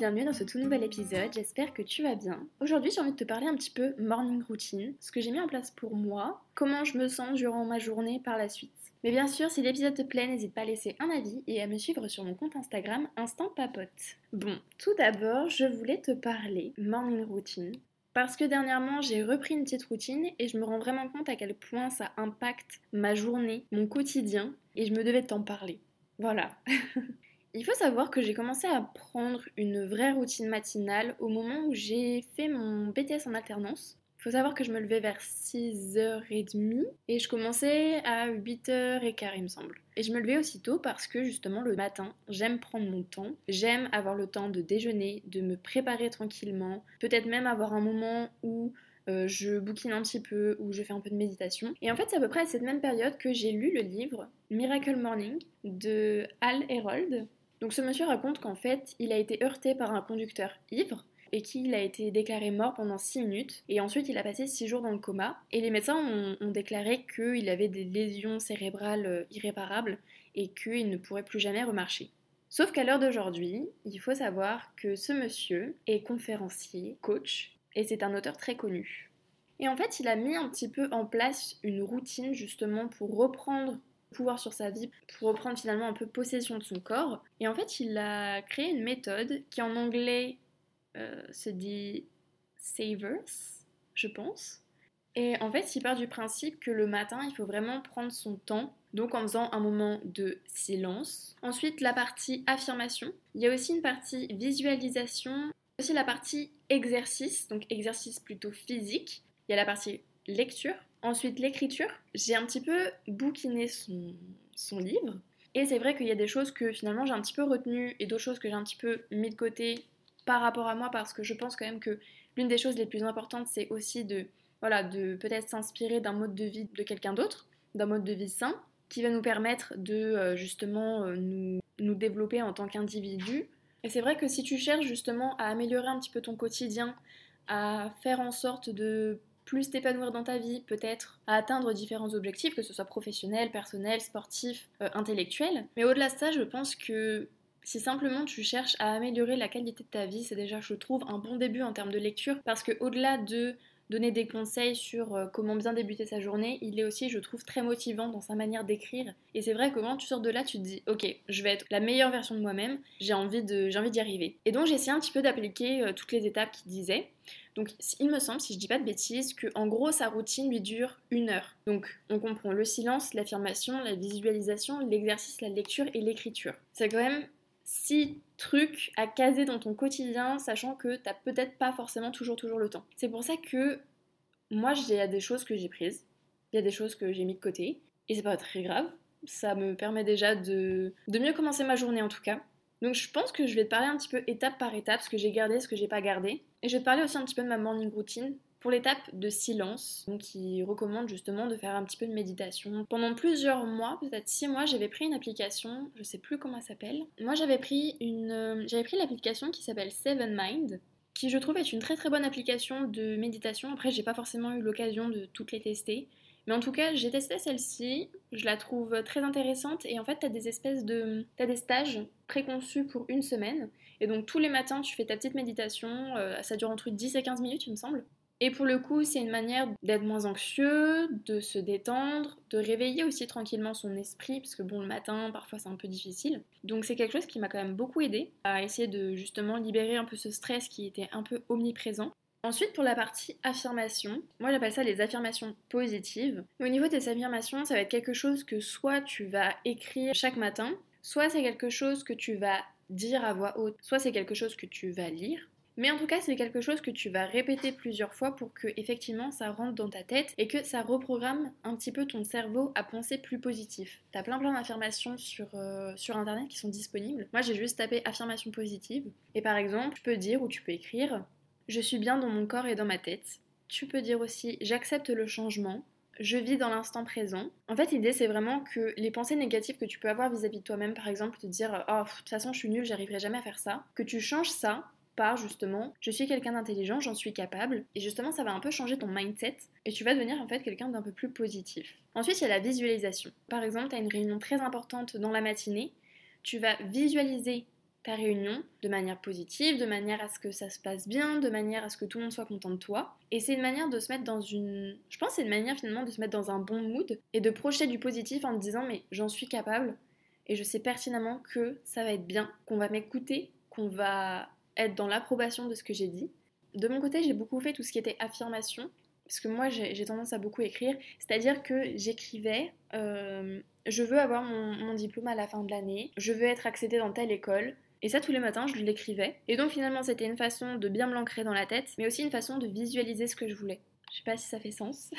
bienvenue dans ce tout nouvel épisode, j'espère que tu vas bien. Aujourd'hui j'ai envie de te parler un petit peu morning routine, ce que j'ai mis en place pour moi, comment je me sens durant ma journée par la suite. Mais bien sûr, si l'épisode te plaît, n'hésite pas à laisser un avis et à me suivre sur mon compte Instagram Instant Papote. Bon, tout d'abord, je voulais te parler morning routine. Parce que dernièrement, j'ai repris une petite routine et je me rends vraiment compte à quel point ça impacte ma journée, mon quotidien, et je me devais t'en parler. Voilà. Il faut savoir que j'ai commencé à prendre une vraie routine matinale au moment où j'ai fait mon BTS en alternance. Il faut savoir que je me levais vers 6h30 et je commençais à 8h15 il me semble. Et je me levais aussitôt parce que justement le matin, j'aime prendre mon temps, j'aime avoir le temps de déjeuner, de me préparer tranquillement, peut-être même avoir un moment où euh, je bouquine un petit peu ou je fais un peu de méditation. Et en fait, c'est à peu près à cette même période que j'ai lu le livre Miracle Morning de Hal Herold. Donc ce monsieur raconte qu'en fait, il a été heurté par un conducteur ivre et qu'il a été déclaré mort pendant 6 minutes. Et ensuite, il a passé 6 jours dans le coma. Et les médecins ont, ont déclaré qu'il avait des lésions cérébrales euh, irréparables et qu'il ne pourrait plus jamais remarcher. Sauf qu'à l'heure d'aujourd'hui, il faut savoir que ce monsieur est conférencier, coach, et c'est un auteur très connu. Et en fait, il a mis un petit peu en place une routine justement pour reprendre pouvoir sur sa vie pour reprendre finalement un peu possession de son corps. Et en fait, il a créé une méthode qui en anglais euh, se dit savers, je pense. Et en fait, il part du principe que le matin, il faut vraiment prendre son temps, donc en faisant un moment de silence. Ensuite, la partie affirmation. Il y a aussi une partie visualisation, aussi la partie exercice, donc exercice plutôt physique. Il y a la partie lecture, Ensuite, l'écriture. J'ai un petit peu bouquiné son, son livre. Et c'est vrai qu'il y a des choses que finalement j'ai un petit peu retenues et d'autres choses que j'ai un petit peu mis de côté par rapport à moi parce que je pense quand même que l'une des choses les plus importantes c'est aussi de, voilà, de peut-être s'inspirer d'un mode de vie de quelqu'un d'autre, d'un mode de vie sain qui va nous permettre de euh, justement euh, nous, nous développer en tant qu'individu. Et c'est vrai que si tu cherches justement à améliorer un petit peu ton quotidien, à faire en sorte de plus t'épanouir dans ta vie, peut-être à atteindre différents objectifs, que ce soit professionnel, personnel, sportif, euh, intellectuel. Mais au-delà de ça, je pense que si simplement tu cherches à améliorer la qualité de ta vie, c'est déjà, je trouve, un bon début en termes de lecture, parce que au-delà de donner des conseils sur euh, comment bien débuter sa journée, il est aussi, je trouve, très motivant dans sa manière d'écrire. Et c'est vrai que quand tu sors de là, tu te dis, ok, je vais être la meilleure version de moi-même, j'ai envie d'y arriver. Et donc j'ai essayé un petit peu d'appliquer euh, toutes les étapes qu'il disait. Donc il me semble, si je dis pas de bêtises, que en gros sa routine lui dure une heure. Donc on comprend le silence, l'affirmation, la visualisation, l'exercice, la lecture et l'écriture. C'est quand même six trucs à caser dans ton quotidien, sachant que t'as peut-être pas forcément toujours toujours le temps. C'est pour ça que moi, il y des choses que j'ai prises, il y a des choses que j'ai mis de côté, et c'est pas très grave. Ça me permet déjà de, de mieux commencer ma journée en tout cas. Donc je pense que je vais te parler un petit peu étape par étape, ce que j'ai gardé, ce que j'ai pas gardé. Et je vais te parler aussi un petit peu de ma morning routine, pour l'étape de silence, donc qui recommande justement de faire un petit peu de méditation. Pendant plusieurs mois, peut-être six mois, j'avais pris une application, je sais plus comment elle s'appelle. Moi, j'avais pris une, euh, j'avais pris l'application qui s'appelle Seven Mind, qui je trouve est une très très bonne application de méditation. Après, j'ai pas forcément eu l'occasion de toutes les tester. Mais en tout cas, j'ai testé celle-ci, je la trouve très intéressante et en fait, tu as des espèces de. Tu des stages préconçus pour une semaine. Et donc, tous les matins, tu fais ta petite méditation, euh, ça dure entre 10 et 15 minutes, il me semble. Et pour le coup, c'est une manière d'être moins anxieux, de se détendre, de réveiller aussi tranquillement son esprit, parce que bon, le matin, parfois c'est un peu difficile. Donc c'est quelque chose qui m'a quand même beaucoup aidé à essayer de justement libérer un peu ce stress qui était un peu omniprésent. Ensuite, pour la partie affirmation, moi j'appelle ça les affirmations positives. au niveau des affirmations, ça va être quelque chose que soit tu vas écrire chaque matin, soit c'est quelque chose que tu vas dire à voix haute, soit c'est quelque chose que tu vas lire. Mais en tout cas, c'est quelque chose que tu vas répéter plusieurs fois pour que effectivement ça rentre dans ta tête et que ça reprogramme un petit peu ton cerveau à penser plus positif. T'as plein plein d'affirmations sur, euh, sur internet qui sont disponibles. Moi, j'ai juste tapé affirmation positive et par exemple, tu peux dire ou tu peux écrire je suis bien dans mon corps et dans ma tête. Tu peux dire aussi j'accepte le changement, je vis dans l'instant présent. En fait, l'idée, c'est vraiment que les pensées négatives que tu peux avoir vis-à-vis de toi-même, par exemple, te dire Oh, de toute façon, je suis nulle, j'arriverai jamais à faire ça, que tu changes ça justement je suis quelqu'un d'intelligent, j'en suis capable et justement ça va un peu changer ton mindset et tu vas devenir en fait quelqu'un d'un peu plus positif. Ensuite il y a la visualisation. Par exemple tu as une réunion très importante dans la matinée, tu vas visualiser ta réunion de manière positive, de manière à ce que ça se passe bien, de manière à ce que tout le monde soit content de toi. Et c'est une manière de se mettre dans une... Je pense c'est une manière finalement de se mettre dans un bon mood et de projeter du positif en te disant mais j'en suis capable et je sais pertinemment que ça va être bien, qu'on va m'écouter, qu'on va être dans l'approbation de ce que j'ai dit. De mon côté, j'ai beaucoup fait tout ce qui était affirmation, parce que moi j'ai tendance à beaucoup écrire, c'est-à-dire que j'écrivais euh, je veux avoir mon, mon, diplôme à la fin de l'année, je veux être accédée dans telle école, et ça, tous les matins, je l'écrivais. Et donc, finalement, c'était une façon de bien me l'ancrer dans la tête, mais aussi une façon de visualiser ce que je voulais. Je sais pas si ça fait sens.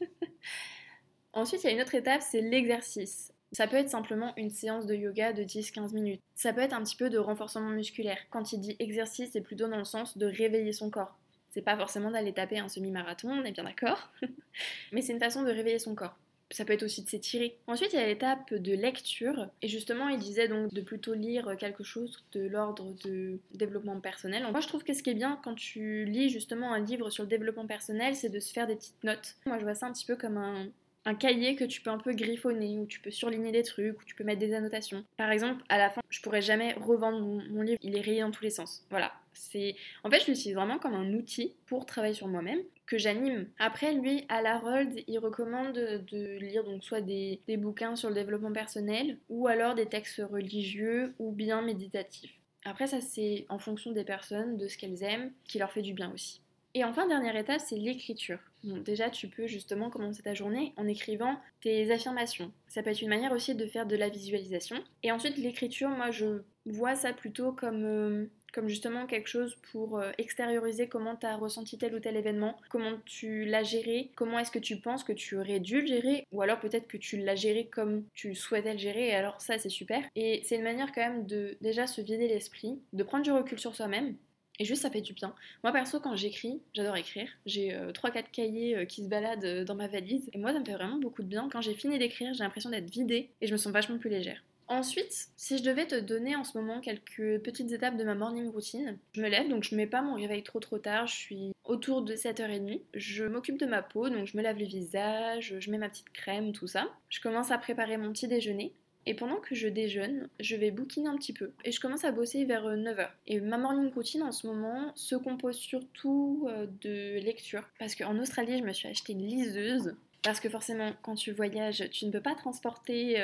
Ensuite, il y a une autre étape, c'est l'exercice. Ça peut être simplement une séance de yoga de 10-15 minutes. Ça peut être un petit peu de renforcement musculaire. Quand il dit exercice, c'est plutôt dans le sens de réveiller son corps. C'est pas forcément d'aller taper un semi-marathon, on est bien d'accord. Mais c'est une façon de réveiller son corps ça peut être aussi de s'étirer. Ensuite, il y a l'étape de lecture. Et justement, il disait donc de plutôt lire quelque chose de l'ordre de développement personnel. Moi, je trouve que ce qui est bien quand tu lis justement un livre sur le développement personnel, c'est de se faire des petites notes. Moi, je vois ça un petit peu comme un, un cahier que tu peux un peu griffonner, où tu peux surligner des trucs, où tu peux mettre des annotations. Par exemple, à la fin, je pourrais jamais revendre mon, livre, il est rayé dans tous les sens. Voilà. C'est, en fait, je l'utilise vraiment comme un outil pour travailler sur moi-même que j'anime. Après, lui, à Harold, il recommande de lire donc soit des, des bouquins sur le développement personnel, ou alors des textes religieux ou bien méditatifs. Après, ça c'est en fonction des personnes, de ce qu'elles aiment, qui leur fait du bien aussi. Et enfin, dernière étape, c'est l'écriture. déjà, tu peux justement commencer ta journée en écrivant tes affirmations. Ça peut être une manière aussi de faire de la visualisation. Et ensuite, l'écriture, moi, je vois ça plutôt comme, euh, comme justement quelque chose pour euh, extérioriser comment tu as ressenti tel ou tel événement, comment tu l'as géré, comment est-ce que tu penses que tu aurais dû le gérer, ou alors peut-être que tu l'as géré comme tu souhaitais le gérer, et alors ça, c'est super. Et c'est une manière quand même de déjà se vider l'esprit, de prendre du recul sur soi-même et juste, ça fait du bien. Moi, perso, quand j'écris, j'adore écrire. J'ai 3-4 euh, cahiers euh, qui se baladent euh, dans ma valise. Et moi, ça me fait vraiment beaucoup de bien. Quand j'ai fini d'écrire, j'ai l'impression d'être vidée et je me sens vachement plus légère. Ensuite, si je devais te donner en ce moment quelques petites étapes de ma morning routine, je me lève, donc je mets pas mon réveil trop trop tard, je suis autour de 7h30. Je m'occupe de ma peau, donc je me lave le visage, je mets ma petite crème, tout ça. Je commence à préparer mon petit déjeuner. Et pendant que je déjeune, je vais bouquiner un petit peu. Et je commence à bosser vers 9h. Euh, et ma morning routine en ce moment se compose surtout euh, de lecture. Parce qu'en Australie, je me suis acheté une liseuse. Parce que forcément, quand tu voyages, tu ne peux pas transporter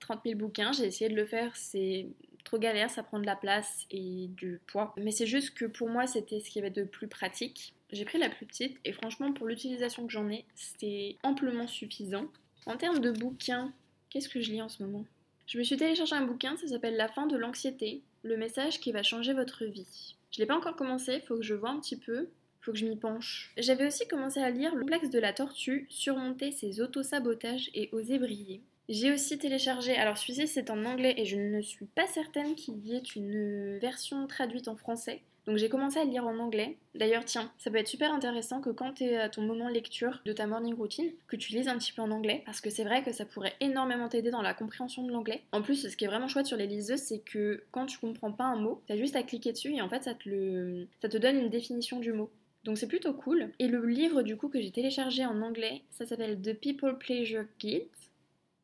30 euh, 000 bouquins. J'ai essayé de le faire, c'est trop galère, ça prend de la place et du poids. Mais c'est juste que pour moi, c'était ce qui avait de plus pratique. J'ai pris la plus petite et franchement, pour l'utilisation que j'en ai, c'était amplement suffisant. En termes de bouquins, Qu'est-ce que je lis en ce moment? Je me suis téléchargé un bouquin, ça s'appelle La fin de l'anxiété, le message qui va changer votre vie. Je l'ai pas encore commencé, faut que je vois un petit peu, faut que je m'y penche. J'avais aussi commencé à lire Le complexe de la tortue, surmonter ses autosabotages et oser briller. J'ai aussi téléchargé, alors celui-ci c'est en anglais et je ne suis pas certaine qu'il y ait une version traduite en français. Donc j'ai commencé à lire en anglais. D'ailleurs, tiens, ça peut être super intéressant que quand tu es à ton moment lecture de ta morning routine, que tu lises un petit peu en anglais, parce que c'est vrai que ça pourrait énormément t'aider dans la compréhension de l'anglais. En plus, ce qui est vraiment chouette sur les liseuses, c'est que quand tu comprends pas un mot, t'as juste à cliquer dessus et en fait ça te, le... ça te donne une définition du mot. Donc c'est plutôt cool. Et le livre du coup que j'ai téléchargé en anglais, ça s'appelle The People Pleasure Guide.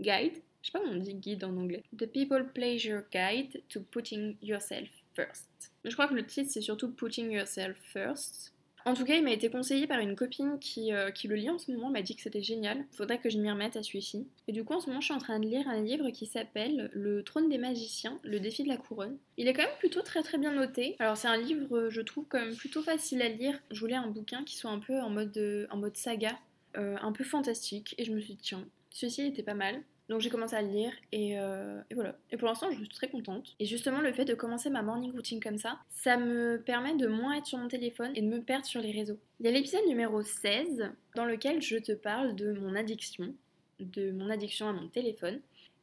Guide? Je sais pas comment on dit guide en anglais. The People Pleasure Guide to Putting Yourself First. Je crois que le titre c'est surtout Putting Yourself First. En tout cas, il m'a été conseillé par une copine qui, euh, qui le lit en ce moment, m'a dit que c'était génial. Faudrait que je m'y remette à celui-ci. Et du coup, en ce moment, je suis en train de lire un livre qui s'appelle Le trône des magiciens, le défi de la couronne. Il est quand même plutôt très très bien noté. Alors, c'est un livre, je trouve, quand même plutôt facile à lire. Je voulais un bouquin qui soit un peu en mode, euh, en mode saga, euh, un peu fantastique. Et je me suis dit, tiens, celui-ci était pas mal. Donc j'ai commencé à le lire euh, et, voilà. Et pour l'instant, je suis très contente. Et justement, le fait de commencer ma morning routine comme ça, ça me permet de moins être sur mon téléphone et de me perdre sur les réseaux. Il y a l'épisode numéro 16 dans lequel je te parle de mon addiction, de mon addiction à mon téléphone.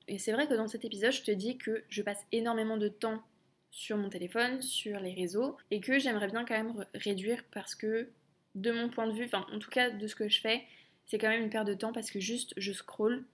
Et c'est vrai que dans cet épisode, je te dis que je passe énormément de temps sur mon téléphone, sur les réseaux, et que j'aimerais bien quand même réduire parce que, de mon point de vue, enfin en tout cas de ce que je fais, c'est quand même une perte de temps parce que juste je scroll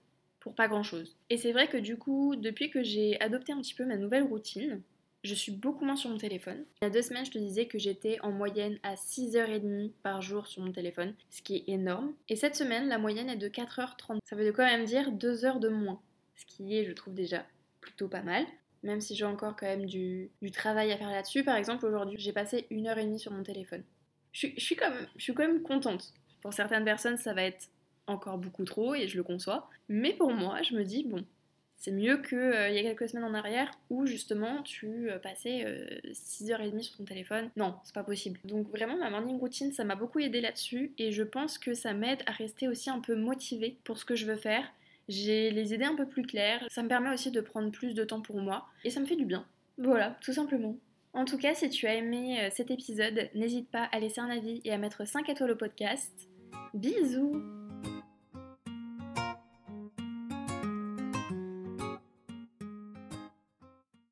pour pas grand chose. Et c'est vrai que du coup, depuis que j'ai adopté un petit peu ma nouvelle routine, je suis beaucoup moins sur mon téléphone. Il y a deux semaines, je te disais que j'étais en moyenne à 6h30 par jour sur mon téléphone, ce qui est énorme. Et cette semaine, la moyenne est de 4h30. Ça veut quand même dire 2 heures de moins, ce qui est, je trouve déjà, plutôt pas mal. même si j'ai encore quand même du, travail à faire là-dessus. Par exemple, aujourd'hui, j'ai passé une heure et demie sur mon téléphone. Je, suis comme, je suis quand même contente. Pour certaines personnes, ça va être encore beaucoup trop et je le conçois. Mais pour moi, je me dis, bon, c'est mieux qu'il euh, y a quelques semaines en arrière où justement tu euh, passais 6h30 euh, sur ton téléphone. Non, c'est pas possible. Donc vraiment ma morning routine, ça m'a beaucoup aidé là-dessus et je pense que ça m'aide à rester aussi un peu motivée pour ce que je veux faire. J'ai les idées un peu plus claires, ça me permet aussi de prendre plus de temps pour moi et ça me fait du bien. Voilà, tout simplement. En tout cas, si tu as aimé cet épisode, n'hésite pas à laisser un avis et à mettre 5 étoiles au podcast. Bisous